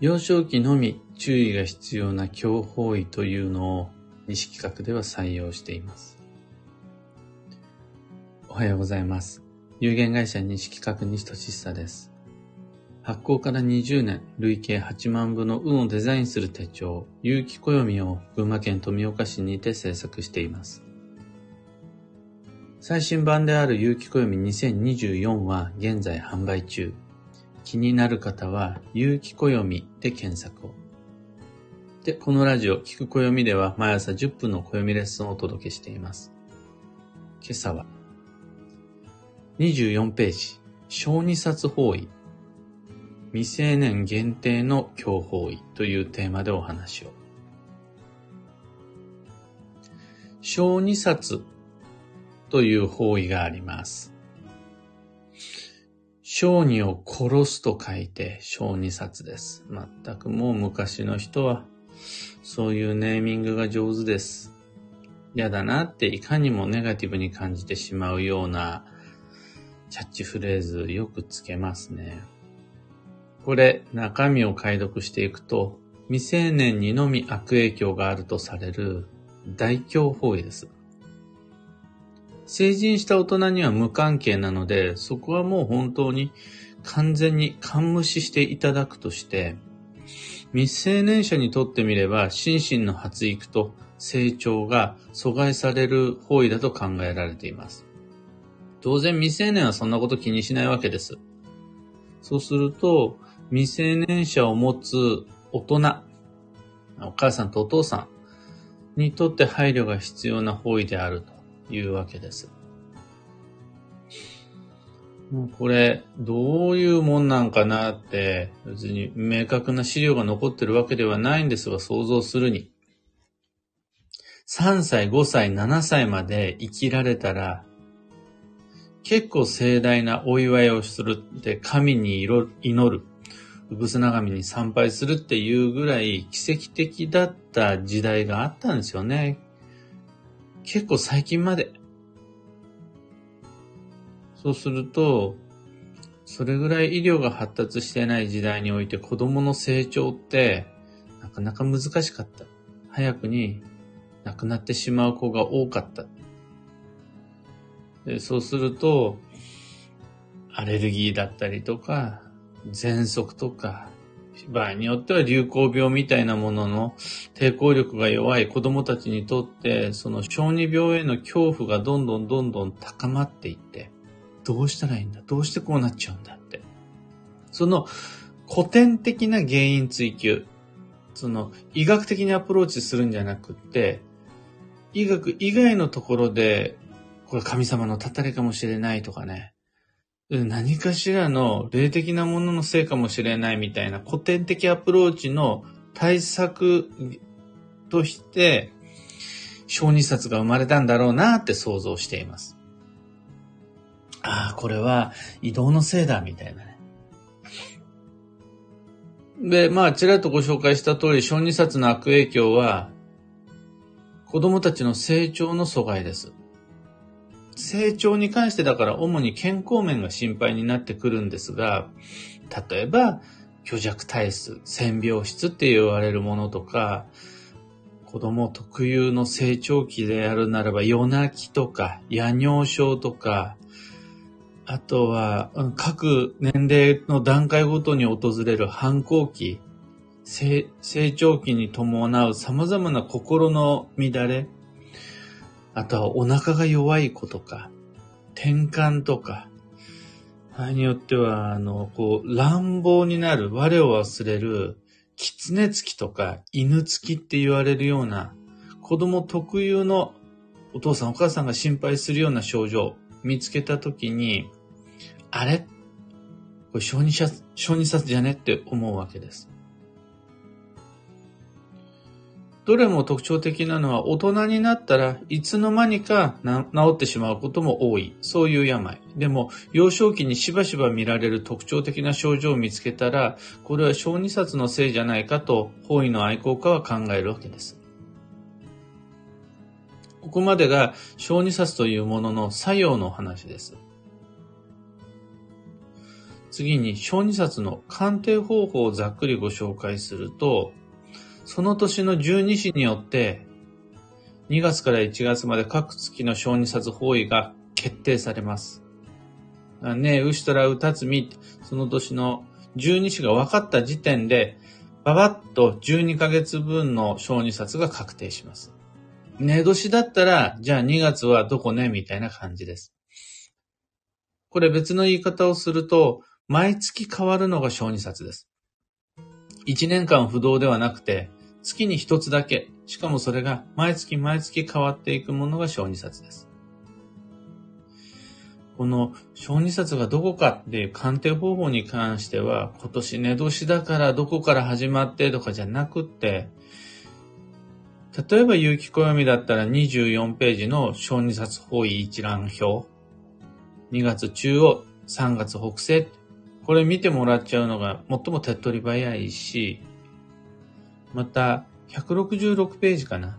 幼少期のみ注意が必要な強法医というのを西企画では採用しています。おはようございます。有限会社西企画西俊久です。発行から20年、累計8万部の運をデザインする手帳、有機暦を群馬県富岡市にて制作しています。最新版である有機暦2024は現在販売中。気になる方は、有機暦で検索を。で、このラジオ、聞く暦では毎朝10分の暦レッスンをお届けしています。今朝は、24ページ、小児冊法医、未成年限定の強法医というテーマでお話を。小児冊という法医があります。小児を殺すと書いて小児殺です。全くもう昔の人はそういうネーミングが上手です。嫌だなっていかにもネガティブに感じてしまうようなキャッチフレーズよくつけますね。これ中身を解読していくと未成年にのみ悪影響があるとされる大凶法医です。成人した大人には無関係なので、そこはもう本当に完全に勘無視していただくとして、未成年者にとってみれば、心身の発育と成長が阻害される方位だと考えられています。当然未成年はそんなこと気にしないわけです。そうすると、未成年者を持つ大人、お母さんとお父さんにとって配慮が必要な方位であると。いうわけです。これ、どういうもんなんかなって、別に明確な資料が残ってるわけではないんですが、想像するに。3歳、5歳、7歳まで生きられたら、結構盛大なお祝いをするって、神に祈る、うぶすな神に参拝するっていうぐらい奇跡的だった時代があったんですよね。結構最近まで。そうすると、それぐらい医療が発達してない時代において子供の成長ってなかなか難しかった。早くに亡くなってしまう子が多かった。でそうすると、アレルギーだったりとか、喘息とか、場合によっては流行病みたいなものの抵抗力が弱い子供たちにとって、その小児病への恐怖がどんどんどんどん高まっていって、どうしたらいいんだ？どうしてこうなっちゃうんだって。その古典的な原因追求、その医学的にアプローチするんじゃなくって、医学以外のところで、これ神様のたたりかもしれないとかね、何かしらの霊的なもののせいかもしれないみたいな古典的アプローチの対策として、小児冊が生まれたんだろうなって想像しています。ああ、これは移動のせいだ、みたいなね。で、まあ、ちらっとご紹介した通り、小児冊の悪影響は、子供たちの成長の阻害です。成長に関してだから主に健康面が心配になってくるんですが、例えば、虚弱体質、線病質って言われるものとか、子供特有の成長期であるならば夜泣きとか夜尿症とか、あとは各年齢の段階ごとに訪れる反抗期、成長期に伴う様々な心の乱れ、あとはお腹が弱い子とか、転換とか、場合によっては、あの、こう、乱暴になる、我を忘れる、狐つきとか犬つきって言われるような、子供特有のお父さんお母さんが心配するような症状見つけたときに、あれ？これ小児殺、小児殺じゃね？って思うわけです。どれも特徴的なのは大人になったらいつの間にか治ってしまうことも多い。そういう病。でも幼少期にしばしば見られる特徴的な症状を見つけたら、これは小児殺のせいじゃないかと法医の愛好家は考えるわけです。ここまでが小児殺というものの作用の話です。次に、小児冊の鑑定方法をざっくりご紹介すると、その年の十二支によって、2月から1月まで各月の小児冊方位が決定されます。ねえ、牛虎歌つみ、その年の十二支が分かった時点で、ばばっと12ヶ月分の小児冊が確定します。寝年だったら、じゃあ2月はどこねみたいな感じです。これ別の言い方をすると、毎月変わるのが小児冊です。1年間不動ではなくて、月に一つだけ、しかもそれが毎月毎月変わっていくものが小児冊です。この小児冊がどこかっていう鑑定方法に関しては、今年寝年だからどこから始まってとかじゃなくって、例えば有機暦だったら24ページの小児冊方位一覧表。2月中央、3月北西。これ見てもらっちゃうのが最も手っ取り早いし、また、166ページかな。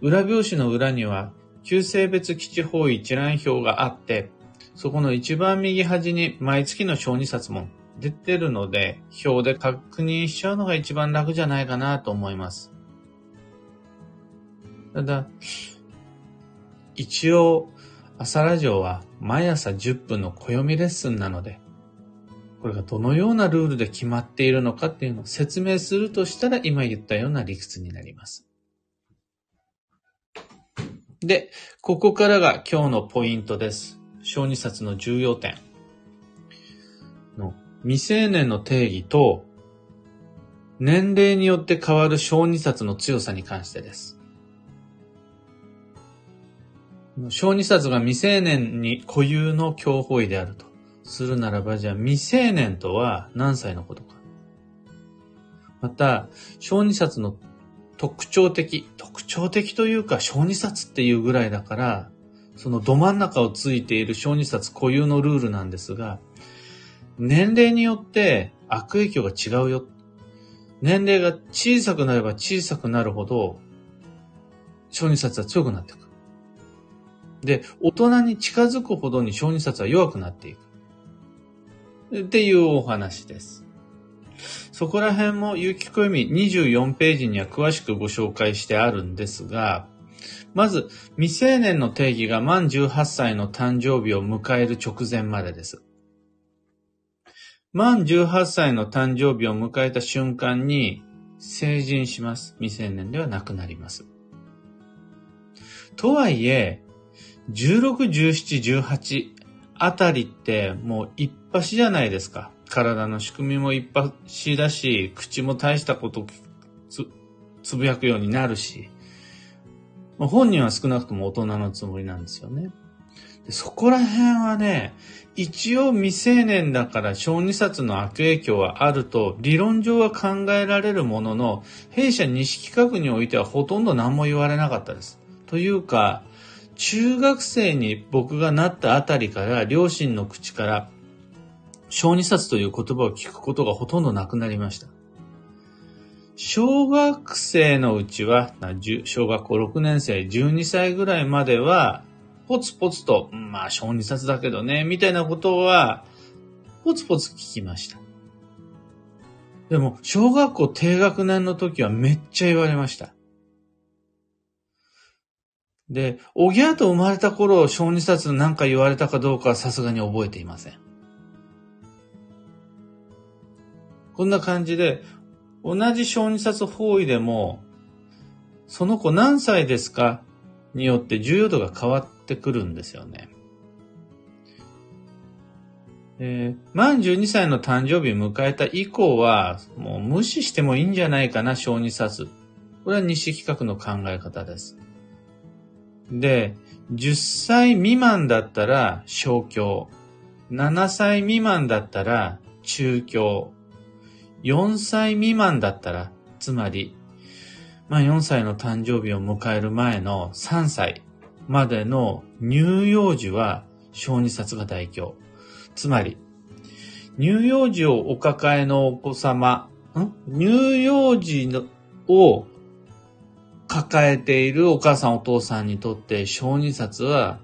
裏表紙の裏には、旧性別基地方位一覧表があって、そこの一番右端に毎月の小児冊も出てるので、表で確認しちゃうのが一番楽じゃないかなと思います。ただ、一応、朝ラジオは毎朝10分の暦レッスンなので、これがどのようなルールで決まっているのかっていうのを説明するとしたら今言ったような理屈になります。で、ここからが今日のポイントです。小児冊の重要点の未成年の定義と年齢によって変わる小児冊の強さに関してです。小児冊が未成年に固有の強法医であるとするならば、じゃあ未成年とは何歳のことか。また、小児冊の特徴的、特徴的というか小児冊っていうぐらいだから、そのど真ん中をついている小児冊固有のルールなんですが、年齢によって悪影響が違うよ。年齢が小さくなれば小さくなるほど、小児冊は強くなっていく。で、大人に近づくほどに小児冊は弱くなっていく。っていうお話です。そこら辺も有機暦24ページには詳しくご紹介してあるんですが、まず、未成年の定義が満18歳の誕生日を迎える直前までです。満18歳の誕生日を迎えた瞬間に成人します。未成年ではなくなります。とはいえ、16、17、18あたりってもう一発じゃないですか。体の仕組みも一発だし、口も大したことつつぶやくようになるし、本人は少なくとも大人のつもりなんですよね。でそこら辺はね、一応未成年だから小児冊の悪影響はあると理論上は考えられるものの、弊社西企画においてはほとんど何も言われなかったです。というか、中学生に僕がなったあたりから両親の口から小児冊という言葉を聞くことがほとんどなくなりました。小学生のうちは、小学校6年生、12歳ぐらいまでは、ポツポツと、まあ小児冊だけどね、みたいなことは、ポツポツ聞きました。でも、小学校低学年の時はめっちゃ言われました。で、おぎゃーと生まれた頃、小児冊なんか言われたかどうかはさすがに覚えていません。こんな感じで、同じ小児冊方位でも、その子何歳ですか？によって重要度が変わってくるんですよね。えー、満12歳の誕生日迎えた以降は、もう無視してもいいんじゃないかな、小児冊。これは西企画の考え方です。で、10歳未満だったら小教、7歳未満だったら中教、4歳未満だったら、つまり、まあ4歳の誕生日を迎える前の3歳までの乳幼児は小児冊が代表。つまり、乳幼児をお抱えのお子様、ん？乳幼児のを抱えているお母さんお父さんにとって小児札は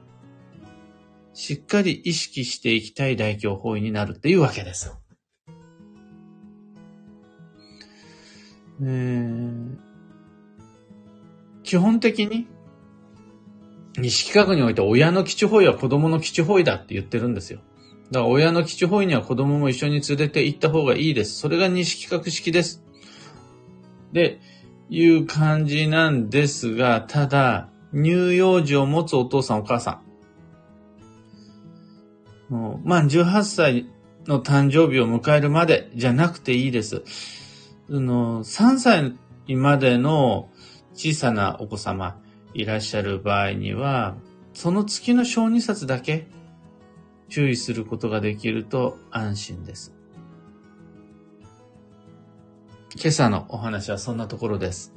しっかり意識していきたい大教法院になるっていうわけですよ。えー、基本的に、西企画において親の基地方位は子供の基地方位だって言ってるんですよ。だから親の基地方位には子供も一緒に連れて行った方がいいです。それが西企画式です。で、いう感じなんですが、ただ、乳幼児を持つお父さんお母さん。まあ、18歳の誕生日を迎えるまでじゃなくていいです。の3歳までの小さなお子様いらっしゃる場合には、その月の小児冊だけ注意することができると安心です。今朝のお話はそんなところです。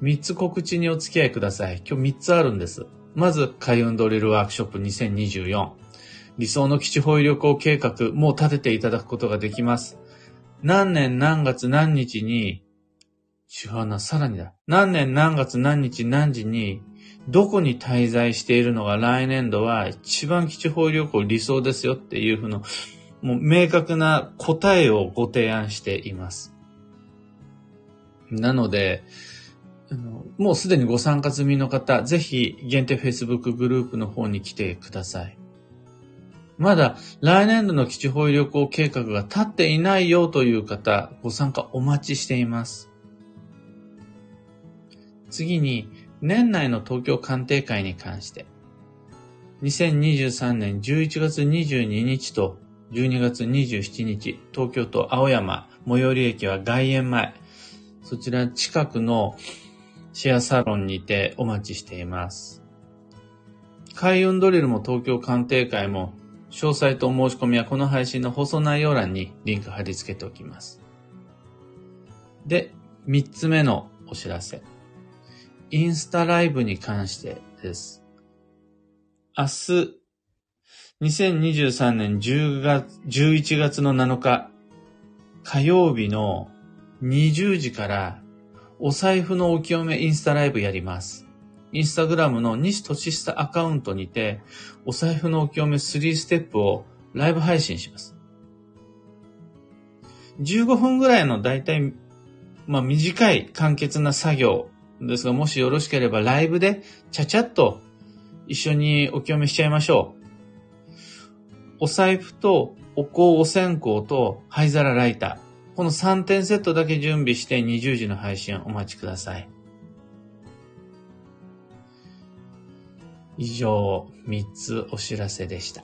三つ告知にお付き合いください。今日三つあるんです。まず、開運ドリルワークショップ2024。理想の基地保有旅行計画、もう立てていただくことができます。何年何月何日に、違うな、さらにだ。何年何月何日何時に、どこに滞在しているのが来年度は一番基地保有旅行理想ですよっていうふうの、もう明確な答えをご提案しています。なので、もうすでにご参加済みの方、ぜひ限定 Facebook グループの方に来てください。まだ来年度の基地保有旅行計画が立っていないよという方、ご参加お待ちしています。次に、年内の東京鑑定会に関して、2023年11月22日と12月27日、東京都青山最寄り駅は外苑前、そちら近くのシェアサロンにてお待ちしています。開運ドリルも東京鑑定会も詳細とお申し込みはこの配信の放送内容欄にリンク貼り付けておきます。で、三つ目のお知らせ。インスタライブに関してです。明日、2023年10月、11月の7日、火曜日の20時からお財布のお清めインスタライブやります。インスタグラムの西俊久アカウントにて、お財布のお清め3ステップをライブ配信します。15分ぐらいのだいたい、まあ短い簡潔な作業ですが、もしよろしければライブでちゃちゃっと一緒にお清めしちゃいましょう。お財布とお香お線香と灰皿ライター。この3点セットだけ準備して20時の配信お待ちください。以上、3つお知らせでした。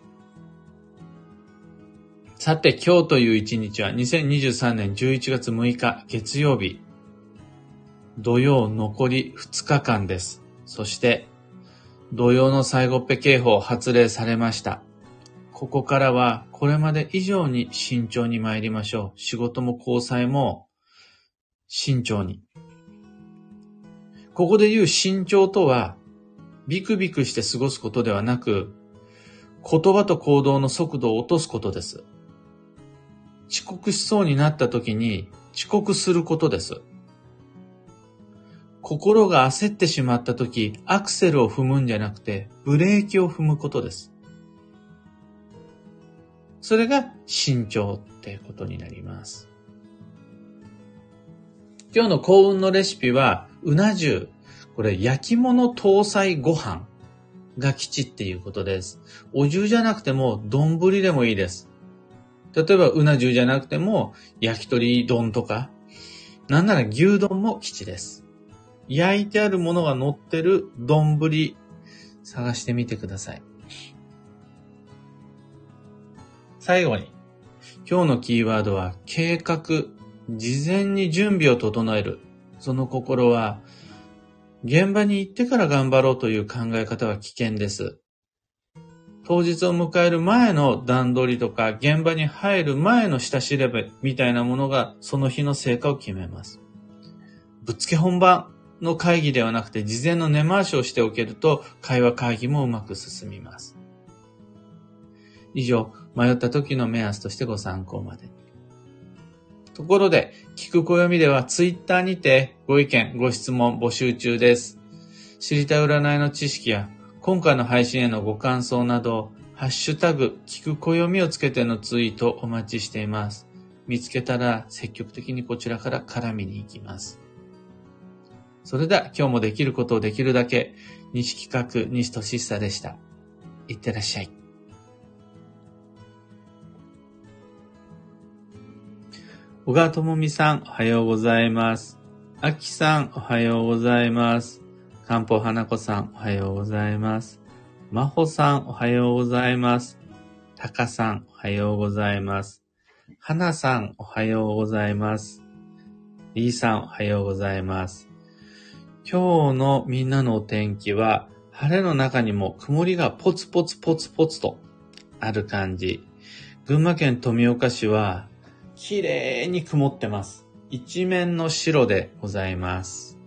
さて、今日という一日は2023年11月6日月曜日。土曜残り2日間です。そして、土曜の最後っぺ警報発令されました。ここからはこれまで以上に慎重に参りましょう。仕事も交際も慎重に。ここで言う慎重とは、ビクビクして過ごすことではなく、言葉と行動の速度を落とすことです。遅刻しそうになった時に遅刻することです。心が焦ってしまった時、アクセルを踏むんじゃなくて、ブレーキを踏むことです。それが慎重ってことになります。今日の幸運のレシピは、うな重。これ、焼き物搭載ご飯が吉っていうことです。お重じゃなくても、丼でもいいです。例えば、うな重じゃなくても、焼き鳥丼とか、なんなら牛丼も吉です。焼いてあるものが乗ってる丼探してみてください。最後に、今日のキーワードは計画、事前に準備を整える。その心は、現場に行ってから頑張ろうという考え方は危険です。当日を迎える前の段取りとか、現場に入る前の下調べみたいなものが、その日の成果を決めます。ぶっつけ本番の会議ではなくて、事前の根回しをしておけると、会話会議もうまく進みます。以上、迷った時の目安としてご参考まで。ところで、聞く暦ではツイッターにてご意見、ご質問募集中です。知りたい占いの知識や今回の配信へのご感想など、ハッシュタグ、聞く暦をつけてのツイートお待ちしています。見つけたら積極的にこちらから絡みに行きます。それでは今日もできることをできるだけ、西企画西俊久でした。いってらっしゃい。小川智美さん、おはようございます。あきさん、おはようございます。かんぽ花子さん、おはようございます。まほさん、おはようございます。たかさん、おはようございます。はなさん、おはようございます。りーさん、おはようございます。今日のみんなのお天気は、晴れの中にも曇りがポツポツポツポツとある感じ。群馬県富岡市は、綺麗に曇ってます。一面の白でございます。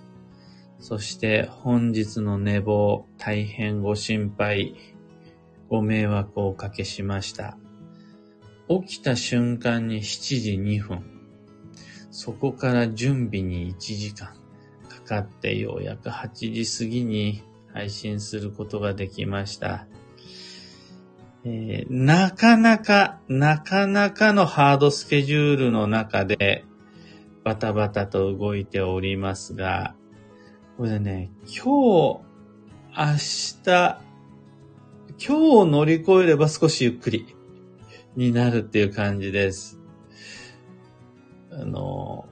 そして本日の寝坊、大変ご心配、ご迷惑をおかけしました。起きた瞬間に7時2分。そこから準備に1時間。かかってようやく8時過ぎに配信することができました。えー、なかなか、なかなかのハードスケジュールの中でバタバタと動いておりますが、これね、今日、明日、今日を乗り越えれば少しゆっくりになるっていう感じです。あの、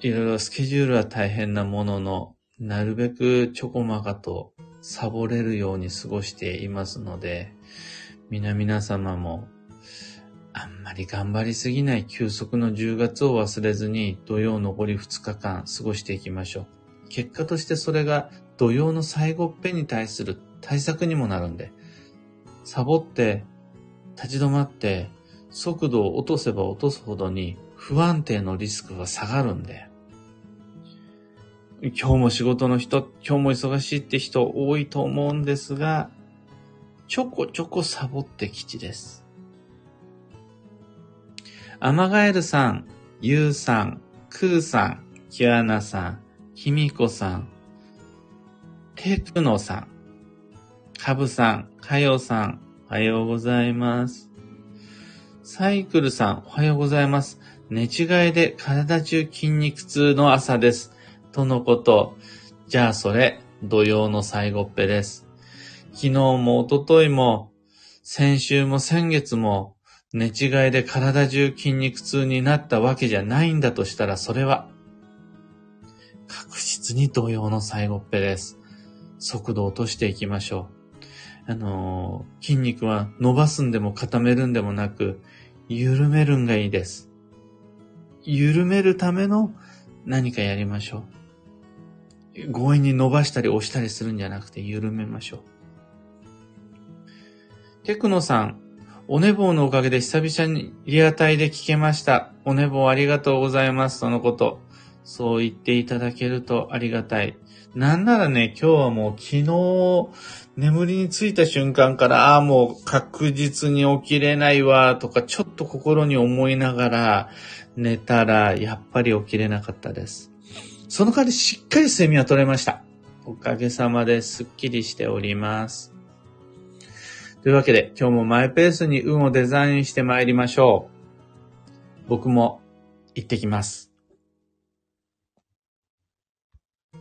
いろいろスケジュールは大変なものの、なるべくちょこまかとサボれるように過ごしていますので、皆々様も、あんまり頑張りすぎない休息の10月を忘れずに土曜残り2日間過ごしていきましょう。結果としてそれが土曜の最後っぺに対する対策にもなるんで、サボって立ち止まって速度を落とせば落とすほどに不安定のリスクが下がるんで、今日も仕事の人、今日も忙しいって人多いと思うんですが、ちょこちょこサボって吉です。アマガエルさん、ユウさん、クーさん、キュアナさん、キミコさん、テクノさん、カブさん、カヨさん、おはようございます。サイクルさん、おはようございます。寝違いで体中筋肉痛の朝です。とのこと。じゃあそれ、土曜の最後っぺです。昨日も一昨日も、先週も先月も、寝違いで体中筋肉痛になったわけじゃないんだとしたら、それは、確実に土曜の最後っぺです。速度落としていきましょう。あのー、筋肉は伸ばすんでも固めるんでもなく、緩めるんがいいです。緩めるための何かやりましょう。強引に伸ばしたり押したりするんじゃなくて緩めましょう。テクノさん、お寝坊のおかげで久々にリアタイで聞けました。お寝坊ありがとうございます。そのこと。そう言っていただけるとありがたい。なんならね、今日はもう昨日、眠りについた瞬間から、ああ、もう確実に起きれないわ、とか、ちょっと心に思いながら寝たら、やっぱり起きれなかったです。その代わりしっかり睡眠は取れました。おかげさまですっきりしております。というわけで今日もマイペースに運をデザインして参りましょう。僕も行ってきます。